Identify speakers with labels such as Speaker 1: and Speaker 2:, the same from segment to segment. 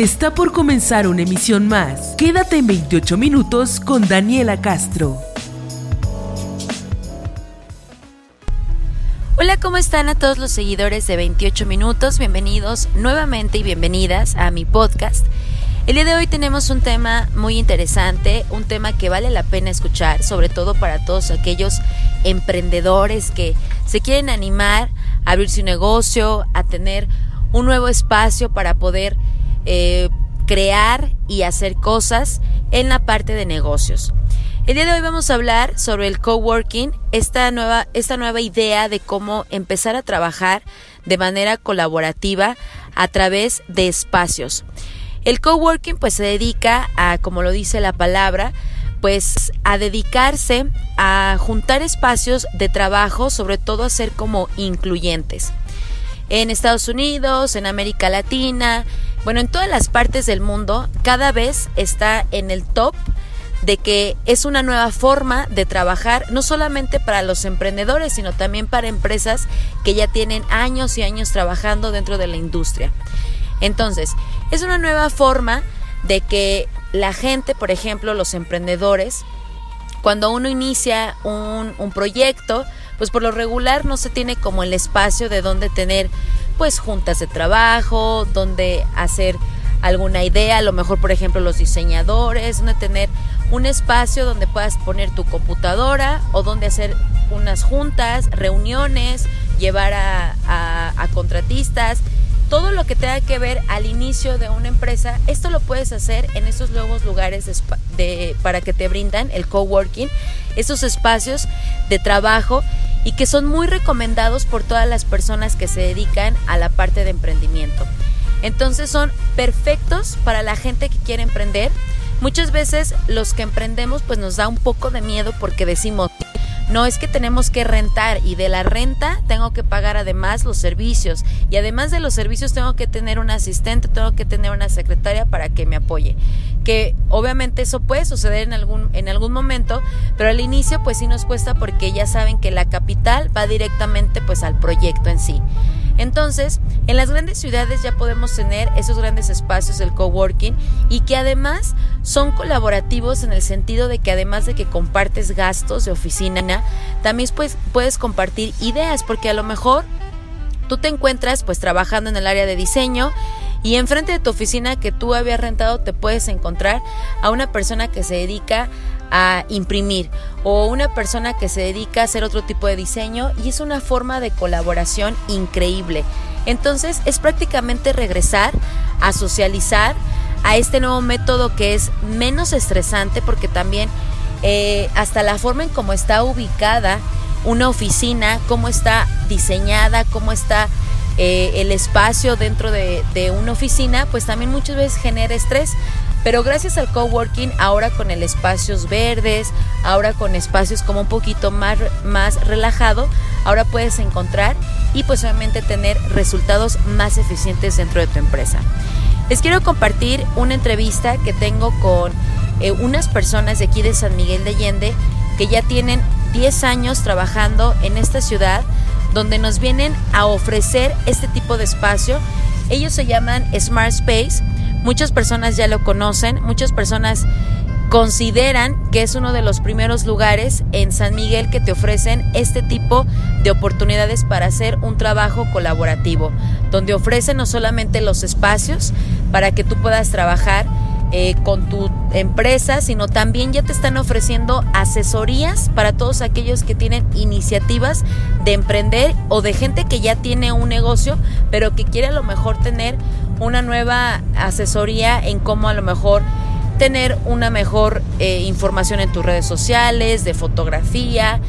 Speaker 1: Está por comenzar una emisión más. Quédate en 28 minutos con Daniela Castro.
Speaker 2: Hola, ¿cómo están a todos los seguidores de 28 minutos? Bienvenidos nuevamente y bienvenidas a mi podcast. El día de hoy tenemos un tema muy interesante, un tema que vale la pena escuchar, sobre todo para todos aquellos emprendedores que se quieren animar a abrir su negocio, a tener un nuevo espacio para poder eh, crear y hacer cosas en la parte de negocios. El día de hoy vamos a hablar sobre el coworking, esta nueva, esta nueva idea de cómo empezar a trabajar de manera colaborativa a través de espacios. El coworking pues se dedica a, como lo dice la palabra, pues a dedicarse a juntar espacios de trabajo, sobre todo a ser como incluyentes. En Estados Unidos, en América Latina, bueno, en todas las partes del mundo, cada vez está en el top de que es una nueva forma de trabajar, no solamente para los emprendedores, sino también para empresas que ya tienen años y años trabajando dentro de la industria. Entonces, es una nueva forma de que la gente, por ejemplo, los emprendedores, cuando uno inicia un, un, proyecto, pues por lo regular no se tiene como el espacio de donde tener pues juntas de trabajo, donde hacer alguna idea, a lo mejor por ejemplo los diseñadores, donde tener un espacio donde puedas poner tu computadora o donde hacer unas juntas, reuniones, llevar a, a, contratistas. Todo lo que tenga que ver al inicio de una empresa, esto lo puedes hacer en esos nuevos lugares de, para que te brindan el coworking, esos espacios de trabajo y que son muy recomendados por todas las personas que se dedican a la parte de emprendimiento. Entonces son perfectos para la gente que quiere emprender. Muchas veces los que emprendemos pues nos da un poco de miedo porque decimos, no es que tenemos que rentar y de la renta tengo que pagar además los servicios y además de los servicios tengo que tener un asistente, tengo que tener una secretaria para que me apoye. Que obviamente eso puede suceder en algún en algún momento, pero al inicio pues sí nos cuesta porque ya saben que la capital va directamente pues al proyecto en sí. Entonces, en las grandes ciudades ya podemos tener esos grandes espacios del coworking y que además son colaborativos en el sentido de que además de que compartes gastos de oficina, también puedes, puedes compartir ideas porque a lo mejor tú te encuentras pues trabajando en el área de diseño y enfrente de tu oficina que tú habías rentado te puedes encontrar a una persona que se dedica a imprimir o una persona que se dedica a hacer otro tipo de diseño y es una forma de colaboración increíble. Entonces es prácticamente regresar a socializar a este nuevo método que es menos estresante porque también eh, hasta la forma en cómo está ubicada una oficina, cómo está diseñada, cómo está eh, el espacio dentro de, de una oficina, pues también muchas veces genera estrés pero gracias al coworking, ahora con el espacios verdes, ahora con espacios como un poquito más, más relajado, ahora puedes encontrar y pues obviamente tener resultados más eficientes dentro de tu empresa. Les quiero compartir una entrevista que tengo con eh, unas personas de aquí de San Miguel de Allende que ya tienen 10 años trabajando en esta ciudad donde nos vienen a ofrecer este tipo de espacio. Ellos se llaman Smart Space Muchas personas ya lo conocen, muchas personas consideran que es uno de los primeros lugares en San Miguel que te ofrecen este tipo de oportunidades para hacer un trabajo colaborativo, donde ofrecen no solamente los espacios para que tú puedas trabajar eh, con tu empresa, sino también ya te están ofreciendo asesorías para todos aquellos que tienen iniciativas de emprender o de gente que ya tiene un negocio, pero que quiere a lo mejor tener una nueva asesoría en cómo a lo mejor tener una mejor eh, información en tus redes sociales, de fotografía,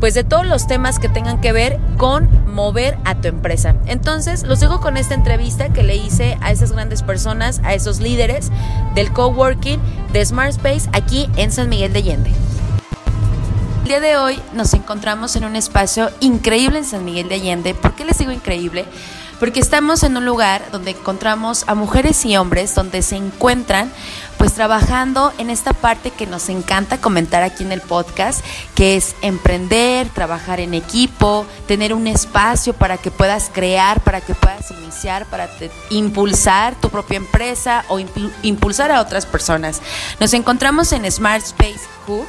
Speaker 2: pues de todos los temas que tengan que ver con mover a tu empresa. Entonces, los dejo con esta entrevista que le hice a esas grandes personas, a esos líderes del coworking de Smart Space aquí en San Miguel de Allende. El día de hoy nos encontramos en un espacio increíble en San Miguel de Allende. ¿Por qué les digo increíble? Porque estamos en un lugar donde encontramos a mujeres y hombres donde se encuentran pues trabajando en esta parte que nos encanta comentar aquí en el podcast, que es emprender, trabajar en equipo, tener un espacio para que puedas crear, para que puedas iniciar, para impulsar tu propia empresa o impulsar a otras personas. Nos encontramos en Smart Space Hub,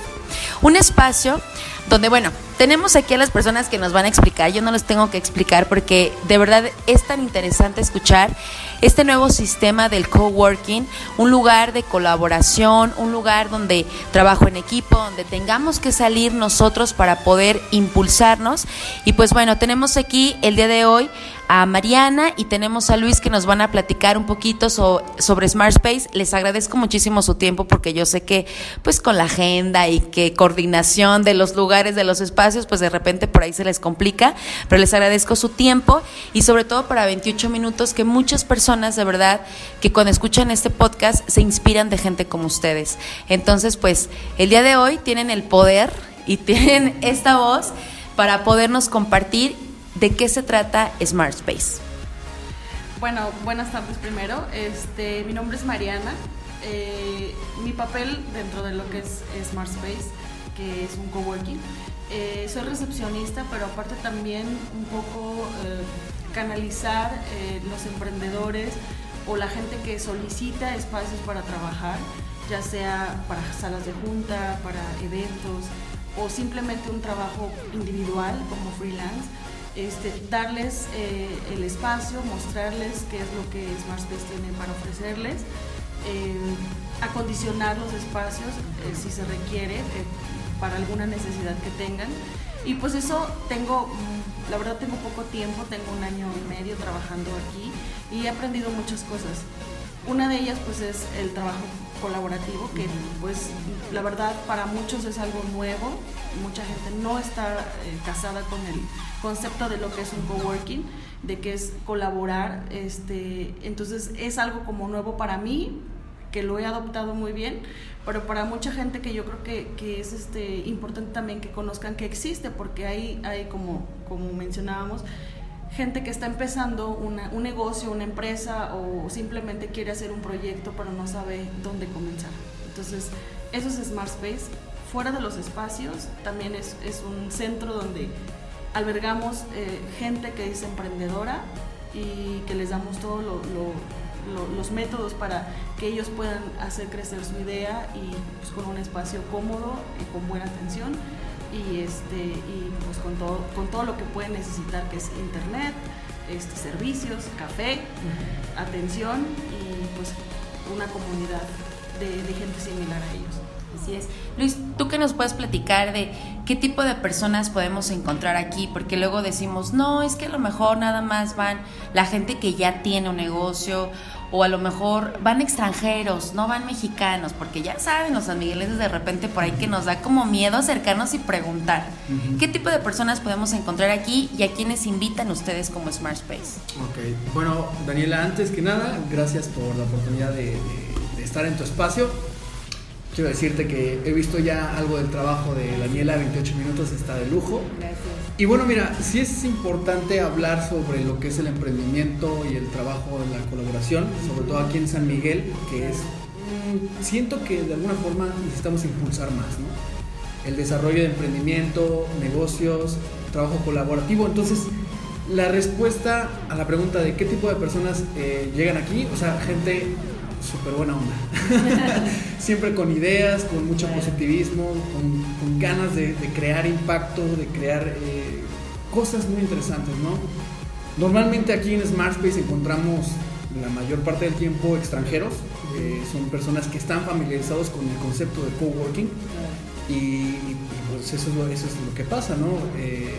Speaker 2: un espacio donde, bueno, tenemos aquí a las personas que nos van a explicar, yo no les tengo que explicar porque de verdad es tan interesante escuchar este nuevo sistema del coworking, un lugar de colaboración, un lugar donde trabajo en equipo, donde tengamos que salir nosotros para poder impulsarnos. Y pues bueno, tenemos aquí el día de hoy a Mariana y tenemos a Luis que nos van a platicar un poquito sobre Smart Space. Les agradezco muchísimo su tiempo porque yo sé que pues con la agenda y que coordinación de los lugares, de los espacios, pues de repente por ahí se les complica, pero les agradezco su tiempo y sobre todo para 28 minutos que muchas personas de verdad que cuando escuchan este podcast se inspiran de gente como ustedes. Entonces pues el día de hoy tienen el poder y tienen esta voz para podernos compartir ¿De qué se trata Smart Space?
Speaker 3: Bueno, buenas tardes primero. Este, mi nombre es Mariana. Eh, mi papel dentro de lo que es Smart Space, que es un coworking, eh, soy recepcionista, pero aparte también un poco eh, canalizar los emprendedores o la gente que solicita espacios para trabajar, ya sea para salas de junta, para eventos o simplemente un trabajo individual como freelance este, darles eh, el espacio, mostrarles qué es lo que SmartSpace tiene para ofrecerles, eh, acondicionar los espacios eh, si se requiere para alguna necesidad que tengan. Y pues eso tengo, mm, la verdad tengo poco tiempo, tengo un año y medio trabajando aquí y he aprendido muchas cosas. Una de ellas pues es el trabajo colaborativo, que pues la verdad para muchos es algo nuevo, mucha gente no está casada con el concepto de lo que es un coworking, de que es colaborar, este, entonces es algo como nuevo para mí, que lo he adoptado muy bien, pero para mucha gente que yo creo que, que es este, importante también que conozcan que existe, porque hay, hay como, como mencionábamos, gente que está empezando una, un negocio, una empresa o simplemente quiere hacer un proyecto pero no sabe dónde comenzar. Entonces, eso es Smart Space. Fuera de los espacios, también es, es un centro donde albergamos eh, gente que es emprendedora y que les damos todos los métodos para que ellos puedan hacer crecer su idea y pues, con un espacio cómodo y con buena atención y este y pues con todo con todo lo que pueden necesitar que es internet este servicios café atención y pues una comunidad de gente similar a ellos
Speaker 2: Así es. Luis, ¿tú qué nos puedes platicar de qué tipo de personas podemos encontrar aquí? Porque luego decimos, no, es que a lo mejor nada más van la gente que ya tiene un negocio o a lo mejor van extranjeros, no van mexicanos, porque ya saben los amigueles de repente por ahí que nos da como miedo acercarnos y preguntar. ¿Qué tipo de personas podemos encontrar aquí y a quiénes invitan ustedes como Smart Space?
Speaker 4: Ok, bueno, Daniela, antes que nada, gracias por la oportunidad de estar en tu espacio quiero decirte que he visto ya algo del trabajo de Daniela, 28 minutos está de lujo.
Speaker 2: Gracias.
Speaker 4: Y bueno, mira, sí es importante hablar sobre lo que es el emprendimiento y el trabajo en la colaboración, sobre todo aquí en San Miguel, que es, mm, siento que de alguna forma necesitamos impulsar más, ¿no? El desarrollo de emprendimiento, negocios, trabajo colaborativo. Entonces, la respuesta a la pregunta de qué tipo de personas eh, llegan aquí, o sea, gente súper buena onda. Siempre con ideas, con mucho positivismo, con, ganas de, crear impacto, de crear eh, cosas muy interesantes, ¿no? Normalmente aquí en Smart Space encontramos la mayor parte del tiempo extranjeros, eh, son personas que están familiarizados con el concepto de coworking y, pues eso es, lo, eso es lo que pasa, ¿no? Eh,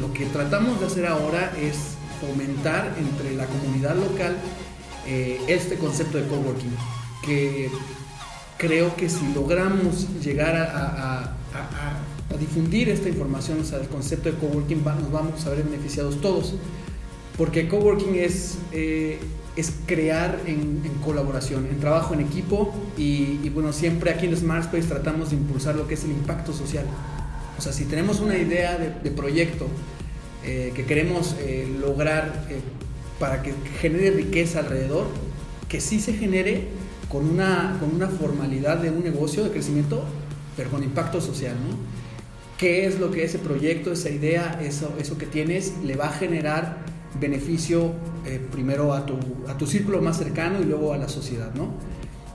Speaker 4: lo que tratamos de hacer ahora es fomentar entre la comunidad local eh, este concepto de coworking, que creo que si logramos llegar a, difundir esta información, o sea, el concepto de coworking, nos vamos a ver beneficiados todos, porque coworking es, eh, es crear en, colaboración, en trabajo en equipo y, bueno, siempre aquí en Smart Space tratamos de impulsar lo que es el impacto social. O sea, si tenemos una idea de, proyecto eh, que queremos lograr para que genere riqueza alrededor, que sí se genere con una, con una formalidad de un negocio de crecimiento, pero con impacto social, ¿no? ¿Qué es lo que ese proyecto, esa idea, eso, eso que tienes le va a generar beneficio eh, primero a tu, a tu círculo más cercano y luego a la sociedad, ¿no?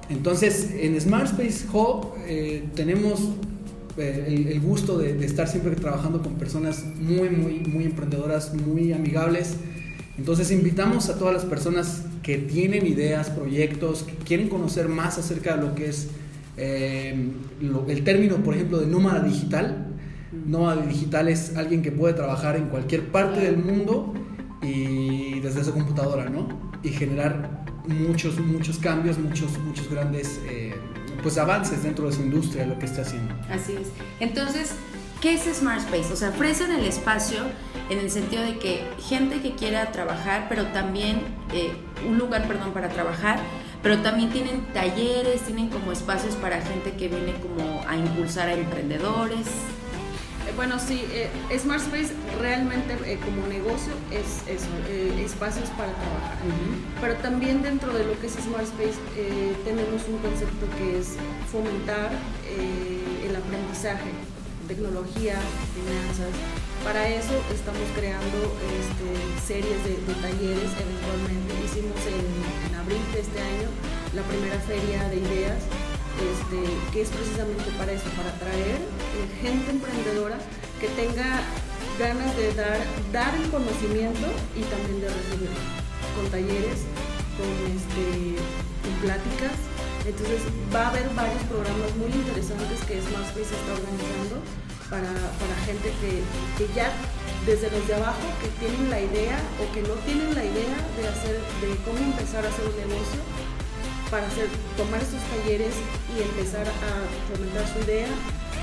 Speaker 4: Entonces, en Smart Space Hub eh, tenemos eh, el, gusto de, de, estar siempre trabajando con personas muy, muy, muy emprendedoras, muy amigables. Entonces, invitamos a todas las personas que tienen ideas, proyectos, que quieren conocer más acerca de lo que es el término, por ejemplo, de nómada digital. Nómada digital es alguien que puede trabajar en cualquier parte del mundo y desde su computadora, ¿no? Y generar muchos, muchos cambios, muchos, muchos grandes eh, pues avances dentro de su industria, lo que está haciendo.
Speaker 2: Así es. Entonces, ¿qué es Smart Space? O sea, ofrecen el espacio en el sentido de que gente que quiera trabajar, pero también eh, un lugar, perdón, para trabajar, pero también tienen talleres, tienen como espacios para gente que viene como a impulsar a emprendedores.
Speaker 3: Eh, bueno, sí, eh, Smart Space realmente eh, como negocio es eso, espacios para trabajar. Pero también dentro de lo que es Smart Space tenemos un concepto que es fomentar el aprendizaje, tecnología, finanzas. Para eso estamos creando este, series de, talleres eventualmente. Hicimos en, en abril de este año la primera feria de ideas este, que es precisamente para eso, para atraer gente emprendedora que tenga ganas de dar, dar el conocimiento y también de recibirlo, con talleres, con, este, pláticas. Entonces va a haber varios programas muy interesantes que Smartspace está organizando para, gente que, que, ya desde los de abajo que tienen la idea o que no tienen la idea de hacer, de cómo empezar a hacer un negocio, para hacer, tomar esos talleres y empezar a fomentar su idea.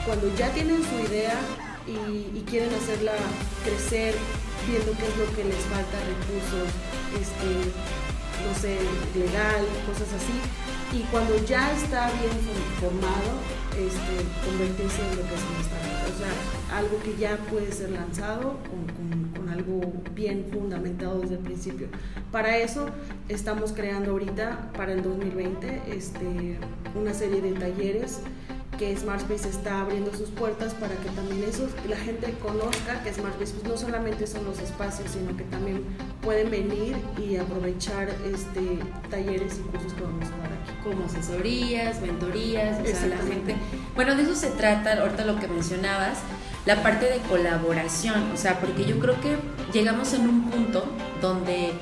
Speaker 3: Cuando ya tienen su idea y, quieren hacerla crecer, viendo qué es lo que les falta, recursos, este, no sé, legal, cosas así. Y cuando ya está bien formado, este, convertirse en lo que es un startup. O sea, algo que ya puede ser lanzado con, con algo bien fundamentado desde el principio. Para eso estamos creando ahorita, para el 2020, este, una serie de talleres que SmartSpace está abriendo sus puertas para que también eso, la gente conozca que SmartSpace no solamente son los espacios, sino que también pueden venir y aprovechar este, talleres y cursos que vamos a dar aquí.
Speaker 2: Como asesorías, mentorías, o sea, la gente... Bueno, de eso se trata, ahorita lo que mencionabas, la parte de colaboración, o sea, porque yo creo que llegamos en un punto donde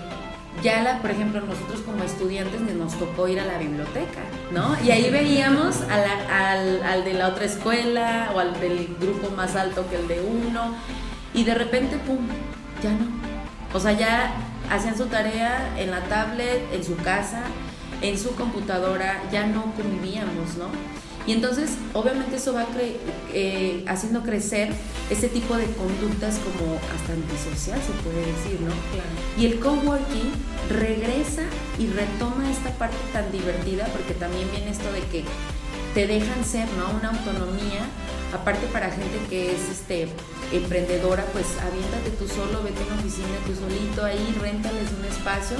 Speaker 2: ya, la, por ejemplo, nosotros como estudiantes nos tocó ir a la biblioteca, ¿no? Y ahí veíamos al, al, de la otra escuela o al del grupo más alto que el de uno, y de repente, ¡pum!, ya no. O sea, ya hacían su tarea en la tablet, en su casa, en su computadora, ya no convivíamos, ¿no? Y entonces, obviamente, eso va eh, haciendo crecer ese tipo de conductas como hasta antisocial, se puede decir, ¿no? Y el coworking regresa y retoma esta parte tan divertida, porque también viene esto de que te dejan ser, ¿no? Una autonomía, aparte para gente que es este emprendedora, pues aviéntate tú solo, vete a una oficina tú solito ahí, réntales un espacio.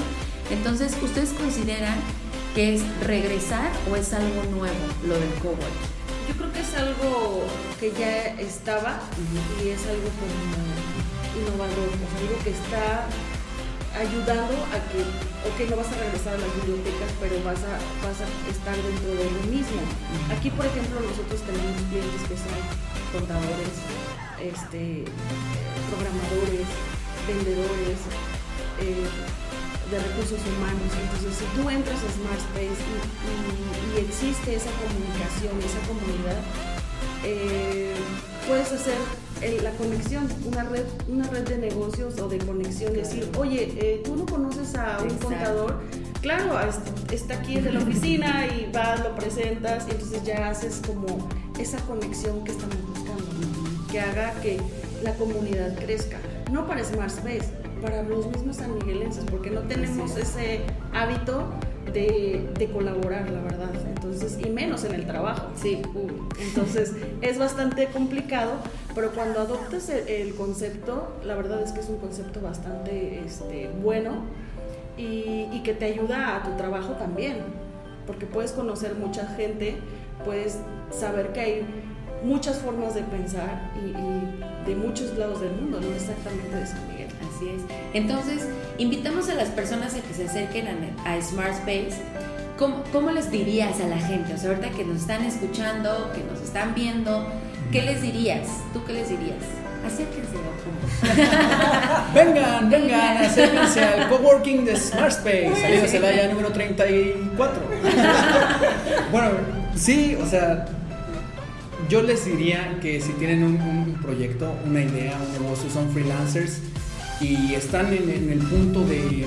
Speaker 2: Entonces, ¿ustedes consideran que es regresar o es algo nuevo lo del coworking?
Speaker 3: Yo creo que es algo que ya estaba y es algo como innovador, es algo que está ayudando a que, ok, no vas a regresar a las bibliotecas, pero vas a, vas a estar dentro de lo mismo. Aquí, por ejemplo, nosotros tenemos clientes que son contadores, este, programadores, vendedores, eh, de recursos humanos. Entonces, si tú entras a Smart Space y, existe esa comunicación, esa comunidad, eh, puedes hacer la conexión, una red, una red de negocios o de conexión, decir, oye, eh, tú no conoces a un contador, claro, está aquí de la oficina y vas, lo presentas, y entonces ya haces como esa conexión que estamos buscando, que haga que la comunidad crezca, no para Smart Space, para los mismos sanmiguelenses, porque no tenemos ese hábito de, de, colaborar, la verdad. Entonces, y menos en el trabajo.
Speaker 2: Sí.
Speaker 3: Entonces, es bastante complicado, pero cuando adoptas el, concepto, la verdad es que es un concepto bastante este, bueno y, y, que te ayuda a tu trabajo también. porque puedes conocer mucha gente, puedes saber que hay muchas formas de pensar y, de muchos lados del mundo, no exactamente de San Miguel.
Speaker 2: Así es. Entonces, invitamos a las personas a que se acerquen a, Smart Space. ¿Cómo, ¿Cómo, les dirías a la gente? O sea, ahorita que nos están escuchando, que nos están viendo, ¿qué les dirías? ¿Tú qué les dirías? Acérquense,
Speaker 4: vengan, vengan, acérquense al coworking de Smart Space, salida Celaya número 34. bueno, sí, o sea, yo les diría que si tienen un, proyecto, una idea, un negocio, son freelancers y están en, el punto de,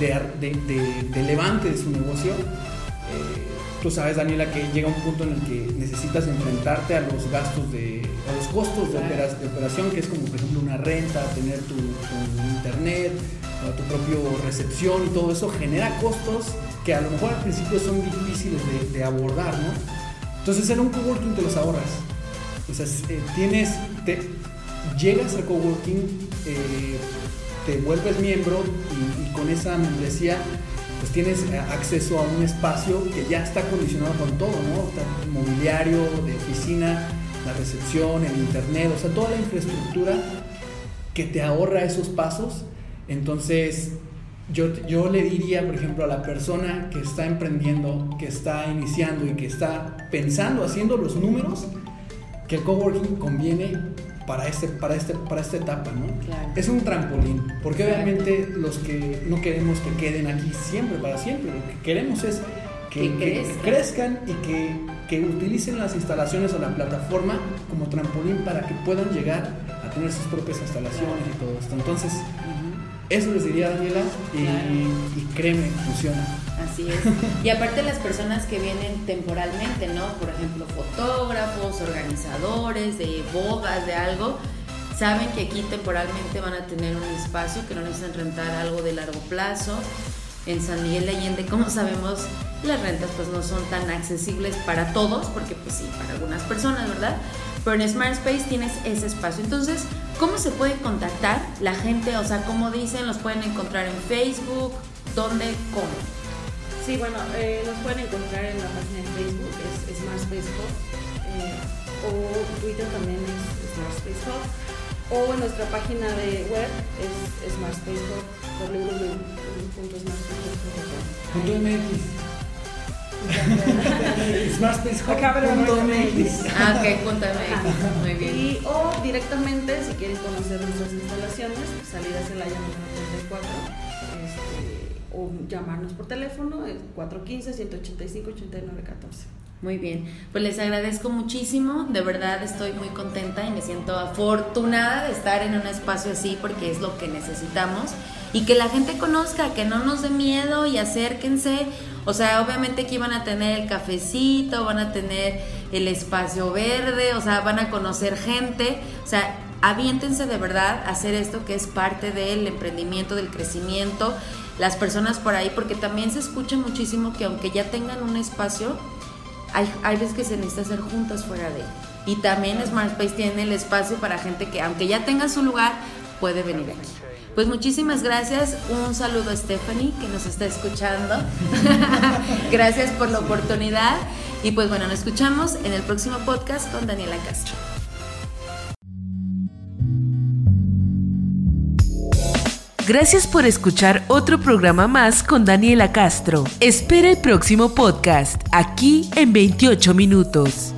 Speaker 4: de, levante de su negocio, eh, tú sabes, Daniela, que llega un punto en el que necesitas enfrentarte a los gastos de, a los costos de, operación, que es como, por ejemplo, una renta, tener tu, internet, tu propia recepción y todo eso genera costos que a lo mejor al principio son difíciles de, abordar, ¿no? Entonces en un coworking te los ahorras. O sea, eh, tienes, te, llegas al coworking, te vuelves miembro y, con esa membresía pues tienes acceso a un espacio que ya está condicionado con todo, ¿no? Mobiliario de oficina, la recepción, el internet, o sea, toda la infraestructura que te ahorra esos pasos. Entonces, yo, yo le diría, por ejemplo, a la persona que está emprendiendo, que está iniciando y que está pensando, haciendo los números, que el coworking conviene para, este, para, este, para esta etapa, ¿no? Es un trampolín, porque obviamente los que no queremos que queden aquí siempre, para siempre, lo que queremos es que, crezcan. y que, que, utilicen las instalaciones o la plataforma como trampolín para que puedan llegar a tener sus propias instalaciones y todo esto. Entonces, eso les diría Daniela y, créeme, funciona.
Speaker 2: Así es. Y aparte las personas que vienen temporalmente, ¿no? Por ejemplo, fotógrafos, organizadores de bodas, de algo, saben que aquí temporalmente van a tener un espacio que no necesitan rentar algo de largo plazo. En San Miguel de Allende, como sabemos, las rentas pues no son tan accesibles para todos, porque pues sí, para algunas personas, ¿verdad? Pero en Smart Space tienes ese espacio. Entonces, ¿cómo se puede contactar la gente? O sea, como dicen, los pueden encontrar en Facebook, ¿dónde, cómo?
Speaker 3: Sí, bueno, eh, nos pueden encontrar en la página de Facebook, es Smart Space Hub, eh, o Twitter también es Space Hub, o en nuestra página de web es Smart Space Hub,
Speaker 4: www.smartspace.com.
Speaker 2: Ah, ok, Muy bien.
Speaker 3: Y, o directamente, si quieren conocer nuestras instalaciones, salida hacia la número 34, este, o llamarnos por teléfono, el 415-185-8914.
Speaker 2: Muy bien, pues les agradezco muchísimo, de verdad estoy muy contenta y me siento afortunada de estar en un espacio así porque es lo que necesitamos y que la gente conozca, que no nos dé miedo y acérquense. O sea, obviamente aquí van a tener el cafecito, van a tener el espacio verde, o sea, van a conocer gente, o sea, aviéntense de verdad a hacer esto que es parte del emprendimiento, del crecimiento, las personas por ahí, porque también se escucha muchísimo que aunque ya tengan un espacio, hay, hay veces que se necesita hacer juntas fuera de él. Y también Smart Space tiene el espacio para gente que aunque ya tenga su lugar, puede venir aquí. Pues muchísimas gracias. Un saludo a Stephanie que nos está escuchando. gracias por la oportunidad. Y pues bueno, nos escuchamos en el próximo podcast con Daniela Castro.
Speaker 1: Gracias por escuchar otro programa más con Daniela Castro. Espera el próximo podcast aquí en 28 minutos.